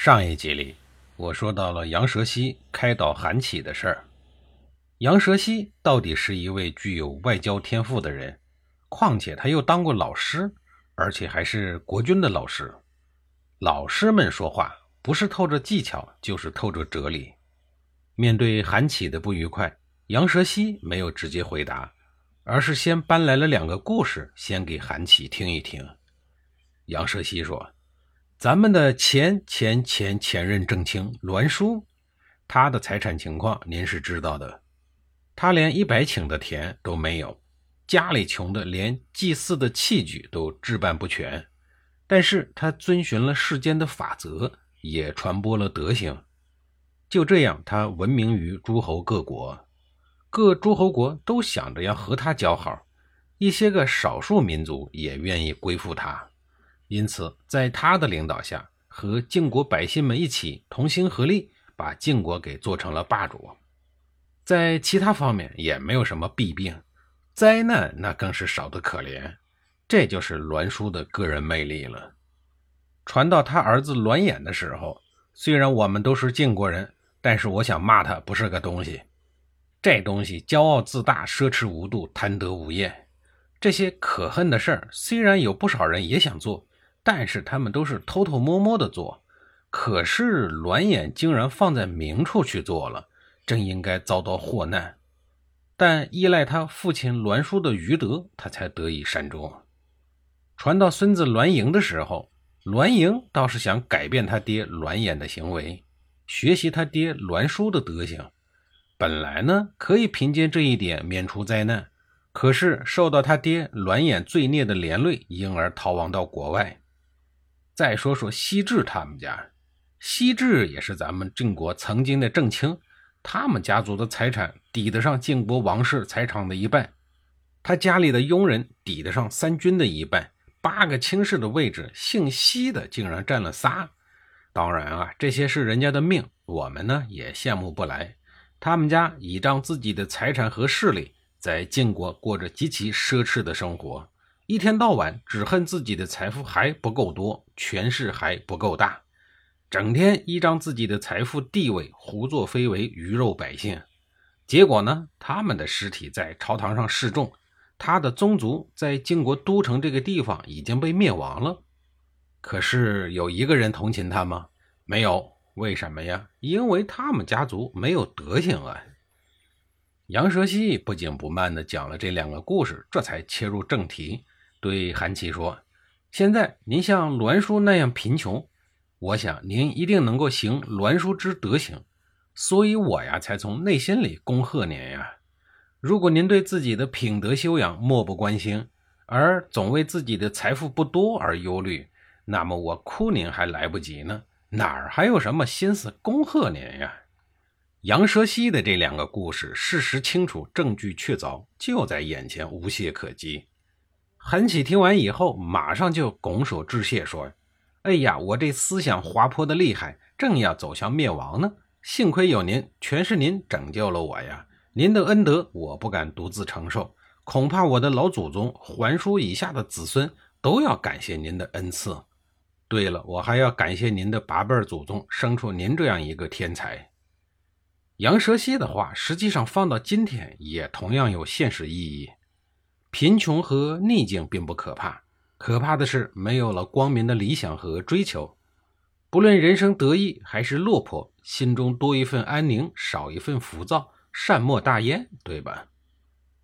上一集里，我说到了杨蛇溪开导韩起的事儿。杨蛇溪到底是一位具有外交天赋的人，况且他又当过老师，而且还是国军的老师。老师们说话不是透着技巧，就是透着哲理。面对韩起的不愉快，杨蛇溪没有直接回答，而是先搬来了两个故事，先给韩起听一听。杨蛇溪说。咱们的前前前前任正卿栾书，他的财产情况您是知道的。他连一百顷的田都没有，家里穷的连祭祀的器具都置办不全。但是他遵循了世间的法则，也传播了德行。就这样，他闻名于诸侯各国，各诸侯国都想着要和他交好，一些个少数民族也愿意归附他。因此，在他的领导下，和晋国百姓们一起同心合力，把晋国给做成了霸主。在其他方面也没有什么弊病，灾难那更是少得可怜。这就是栾书的个人魅力了。传到他儿子栾衍的时候，虽然我们都是晋国人，但是我想骂他不是个东西。这东西骄傲自大，奢侈无度，贪得无厌。这些可恨的事儿，虽然有不少人也想做。但是他们都是偷偷摸摸的做，可是栾衍竟然放在明处去做了，真应该遭到祸难。但依赖他父亲栾叔的余德，他才得以善终。传到孙子栾盈的时候，栾盈倒是想改变他爹栾衍的行为，学习他爹栾叔的德行。本来呢，可以凭借这一点免除灾难，可是受到他爹栾衍罪孽的连累，因而逃亡到国外。再说说西至他们家，西至也是咱们晋国曾经的正卿，他们家族的财产抵得上晋国王室财产的一半，他家里的佣人抵得上三军的一半，八个卿士的位置，姓西的竟然占了仨。当然啊，这些是人家的命，我们呢也羡慕不来。他们家倚仗自己的财产和势力，在晋国过着极其奢侈的生活。一天到晚只恨自己的财富还不够多，权势还不够大，整天依仗自己的财富地位胡作非为，鱼肉百姓。结果呢，他们的尸体在朝堂上示众，他的宗族在晋国都城这个地方已经被灭亡了。可是有一个人同情他吗？没有。为什么呀？因为他们家族没有德行啊。杨蛇溪不紧不慢地讲了这两个故事，这才切入正题。对韩琦说：“现在您像栾书那样贫穷，我想您一定能够行栾书之德行，所以我呀才从内心里恭贺您呀。如果您对自己的品德修养漠不关心，而总为自己的财富不多而忧虑，那么我哭您还来不及呢，哪儿还有什么心思恭贺您呀？”杨蛇溪的这两个故事，事实清楚，证据确凿，就在眼前，无懈可击。韩起听完以后，马上就拱手致谢，说：“哎呀，我这思想滑坡的厉害，正要走向灭亡呢。幸亏有您，全是您拯救了我呀！您的恩德，我不敢独自承受，恐怕我的老祖宗、桓叔以下的子孙都要感谢您的恩赐。对了，我还要感谢您的八辈祖宗生出您这样一个天才。”杨蛇蝎的话，实际上放到今天，也同样有现实意义。贫穷和逆境并不可怕，可怕的是没有了光明的理想和追求。不论人生得意还是落魄，心中多一份安宁，少一份浮躁，善莫大焉，对吧？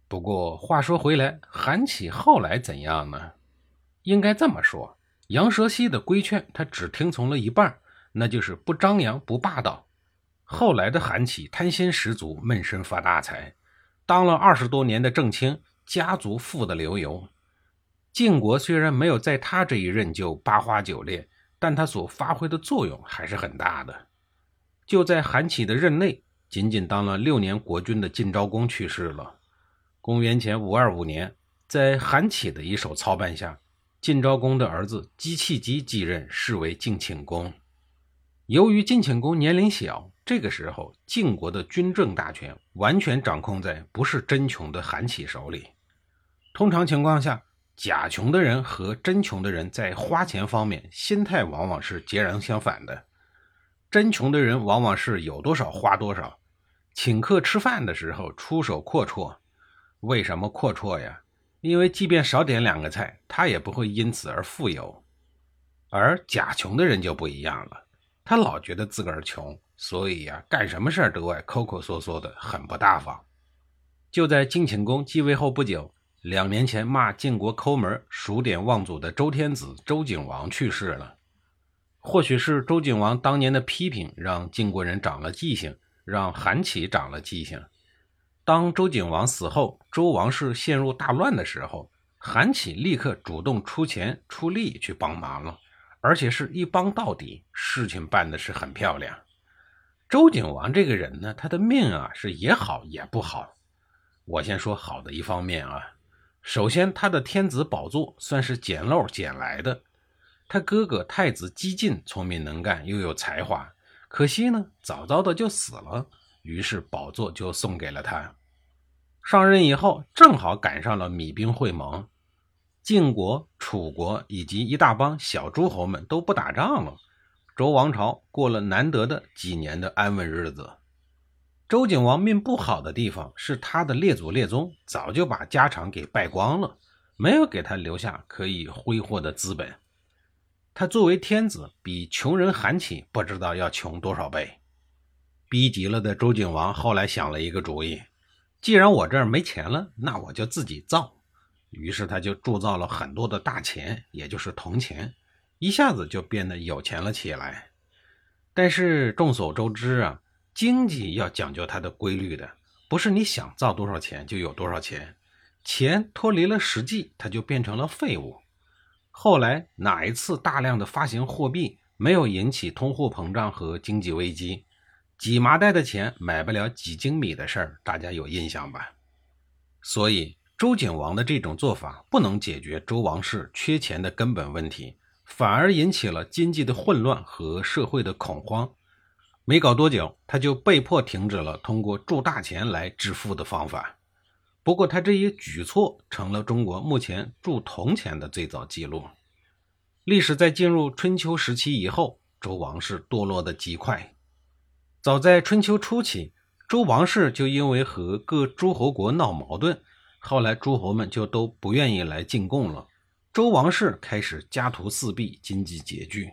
不过话说回来，韩起后来怎样呢？应该这么说：杨蛇溪的规劝，他只听从了一半，那就是不张扬、不霸道。后来的韩起贪心十足，闷声发大财，当了二十多年的正卿。家族富得流油，晋国虽然没有在他这一任就八花九裂，但他所发挥的作用还是很大的。就在韩起的任内，仅仅当了六年国君的晋昭公去世了。公元前五二五年，在韩起的一手操办下，晋昭公的儿子姬弃疾继任，是为晋顷公。由于晋顷公年龄小，这个时候晋国的军政大权完全掌控在不是真穷的韩起手里。通常情况下，假穷的人和真穷的人在花钱方面心态往往是截然相反的。真穷的人往往是有多少花多少，请客吃饭的时候出手阔绰。为什么阔绰呀？因为即便少点两个菜，他也不会因此而富有。而假穷的人就不一样了。他老觉得自个儿穷，所以呀，干什么事儿都爱抠抠缩缩的，很不大方。就在晋顷公继位后不久，两年前骂晋国抠门、数典忘祖的周天子周景王去世了。或许是周景王当年的批评，让晋国人长了记性，让韩起长了记性。当周景王死后，周王室陷入大乱的时候，韩起立刻主动出钱出力去帮忙了。而且是一帮到底，事情办的是很漂亮。周景王这个人呢，他的命啊是也好也不好。我先说好的一方面啊，首先他的天子宝座算是捡漏捡来的。他哥哥太子姬晋聪明能干又有才华，可惜呢早早的就死了，于是宝座就送给了他。上任以后，正好赶上了米兵会盟。晋国、楚国以及一大帮小诸侯们都不打仗了，周王朝过了难得的几年的安稳日子。周景王命不好的地方是他的列祖列宗早就把家产给败光了，没有给他留下可以挥霍的资本。他作为天子，比穷人韩起不知道要穷多少倍。逼急了的周景王后来想了一个主意：既然我这儿没钱了，那我就自己造。于是他就铸造了很多的大钱，也就是铜钱，一下子就变得有钱了起来。但是众所周知啊，经济要讲究它的规律的，不是你想造多少钱就有多少钱，钱脱离了实际，它就变成了废物。后来哪一次大量的发行货币没有引起通货膨胀和经济危机？几麻袋的钱买不了几斤米的事儿，大家有印象吧？所以。周景王的这种做法不能解决周王室缺钱的根本问题，反而引起了经济的混乱和社会的恐慌。没搞多久，他就被迫停止了通过铸大钱来致富的方法。不过，他这一举措成了中国目前铸铜钱的最早记录。历史在进入春秋时期以后，周王室堕落的极快。早在春秋初期，周王室就因为和各诸侯国闹矛盾。后来诸侯们就都不愿意来进贡了，周王室开始家徒四壁，经济拮据。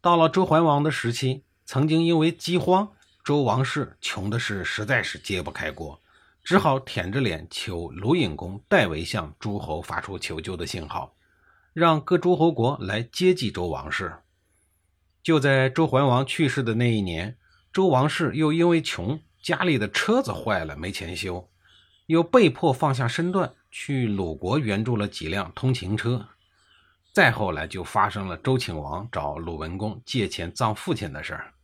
到了周桓王的时期，曾经因为饥荒，周王室穷的是实在是揭不开锅，只好舔着脸求鲁隐公代为向诸侯发出求救的信号，让各诸侯国来接济周王室。就在周桓王去世的那一年，周王室又因为穷，家里的车子坏了，没钱修。又被迫放下身段去鲁国援助了几辆通勤车，再后来就发生了周顷王找鲁文公借钱葬父亲的事儿。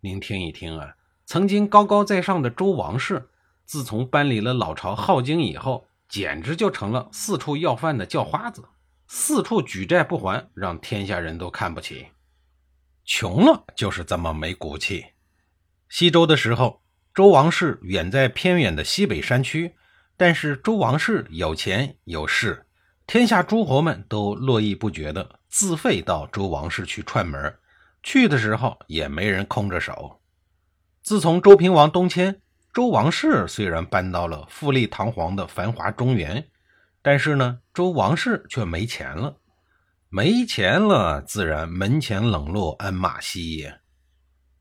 您听一听啊，曾经高高在上的周王室，自从搬离了老巢镐京以后，简直就成了四处要饭的叫花子，四处举债不还，让天下人都看不起。穷了就是这么没骨气。西周的时候。周王室远在偏远的西北山区，但是周王室有钱有势，天下诸侯们都络绎不绝的自费到周王室去串门，去的时候也没人空着手。自从周平王东迁，周王室虽然搬到了富丽堂皇的繁华中原，但是呢，周王室却没钱了。没钱了，自然门前冷落鞍马稀也。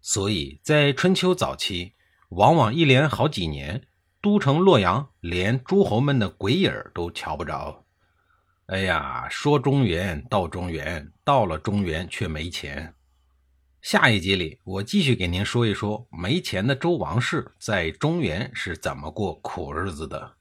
所以在春秋早期。往往一连好几年，都城洛阳连诸侯们的鬼影都瞧不着。哎呀，说中原到中原，到了中原却没钱。下一集里，我继续给您说一说没钱的周王室在中原是怎么过苦日子的。